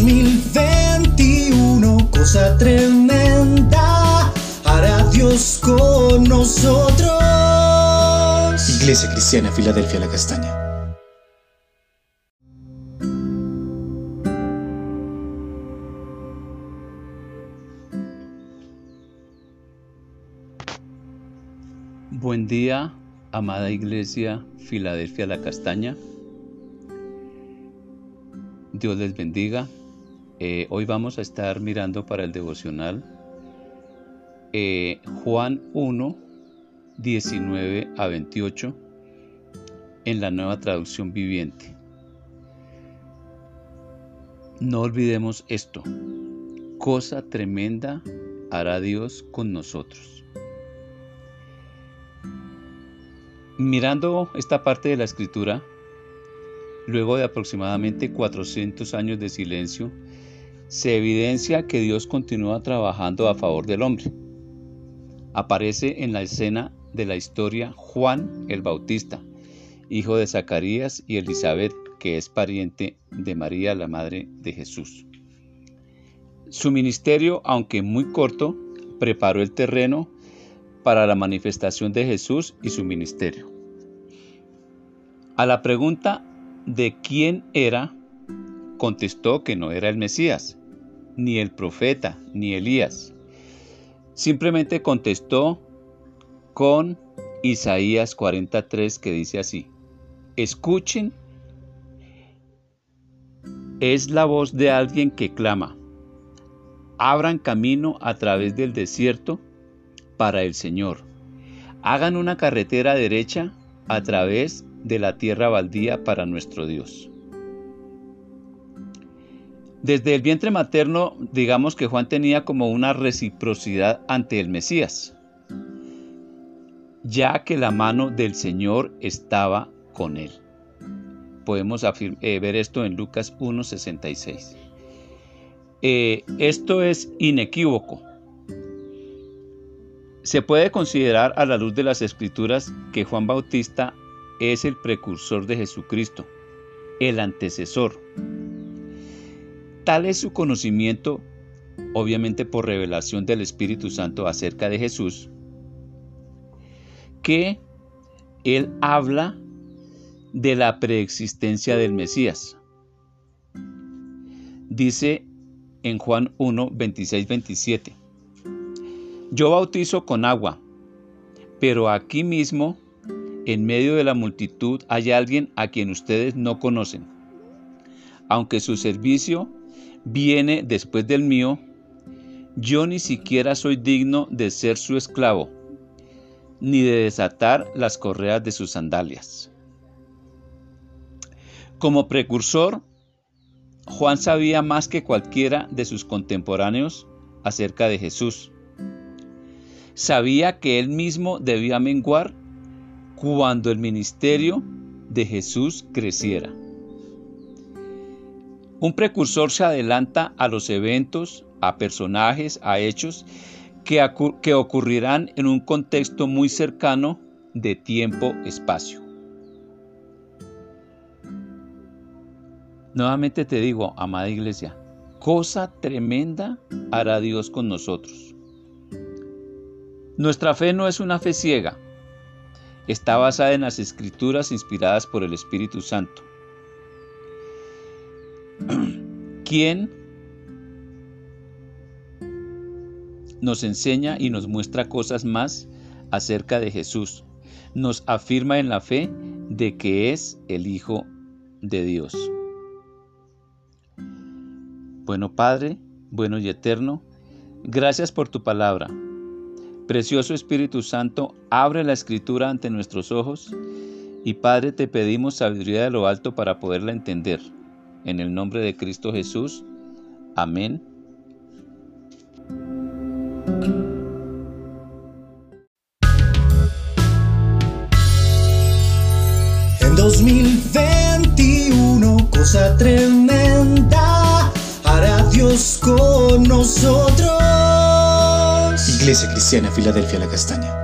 2021, cosa tremenda, hará Dios con nosotros. Iglesia Cristiana, Filadelfia, la Castaña. Buen día, amada Iglesia Filadelfia La Castaña. Dios les bendiga. Eh, hoy vamos a estar mirando para el devocional eh, Juan 1, 19 a 28 en la nueva traducción viviente. No olvidemos esto. Cosa tremenda hará Dios con nosotros. Mirando esta parte de la escritura, luego de aproximadamente 400 años de silencio, se evidencia que Dios continúa trabajando a favor del hombre. Aparece en la escena de la historia Juan el Bautista, hijo de Zacarías y Elizabeth, que es pariente de María, la madre de Jesús. Su ministerio, aunque muy corto, preparó el terreno para la manifestación de Jesús y su ministerio. A la pregunta de quién era, contestó que no era el Mesías, ni el profeta, ni Elías. Simplemente contestó con Isaías 43 que dice así, escuchen, es la voz de alguien que clama, abran camino a través del desierto para el Señor. Hagan una carretera derecha a través de la tierra baldía para nuestro Dios. Desde el vientre materno, digamos que Juan tenía como una reciprocidad ante el Mesías, ya que la mano del Señor estaba con él. Podemos eh, ver esto en Lucas 1.66. Eh, esto es inequívoco. Se puede considerar a la luz de las escrituras que Juan Bautista es el precursor de Jesucristo, el antecesor. Tal es su conocimiento, obviamente por revelación del Espíritu Santo acerca de Jesús, que él habla de la preexistencia del Mesías. Dice en Juan 1, 26, 27. Yo bautizo con agua, pero aquí mismo, en medio de la multitud, hay alguien a quien ustedes no conocen. Aunque su servicio viene después del mío, yo ni siquiera soy digno de ser su esclavo, ni de desatar las correas de sus sandalias. Como precursor, Juan sabía más que cualquiera de sus contemporáneos acerca de Jesús sabía que él mismo debía menguar cuando el ministerio de Jesús creciera. Un precursor se adelanta a los eventos, a personajes, a hechos que, que ocurrirán en un contexto muy cercano de tiempo-espacio. Nuevamente te digo, amada iglesia, cosa tremenda hará Dios con nosotros. Nuestra fe no es una fe ciega. Está basada en las escrituras inspiradas por el Espíritu Santo. ¿Quién nos enseña y nos muestra cosas más acerca de Jesús. Nos afirma en la fe de que es el Hijo de Dios. Bueno Padre, bueno y eterno, gracias por tu palabra. Precioso Espíritu Santo, abre la escritura ante nuestros ojos y Padre te pedimos sabiduría de lo alto para poderla entender. En el nombre de Cristo Jesús. Amén. En 2021, cosa tremenda, hará Dios con nosotros. Iglesia Cristiana, Filadelfia, la Castaña.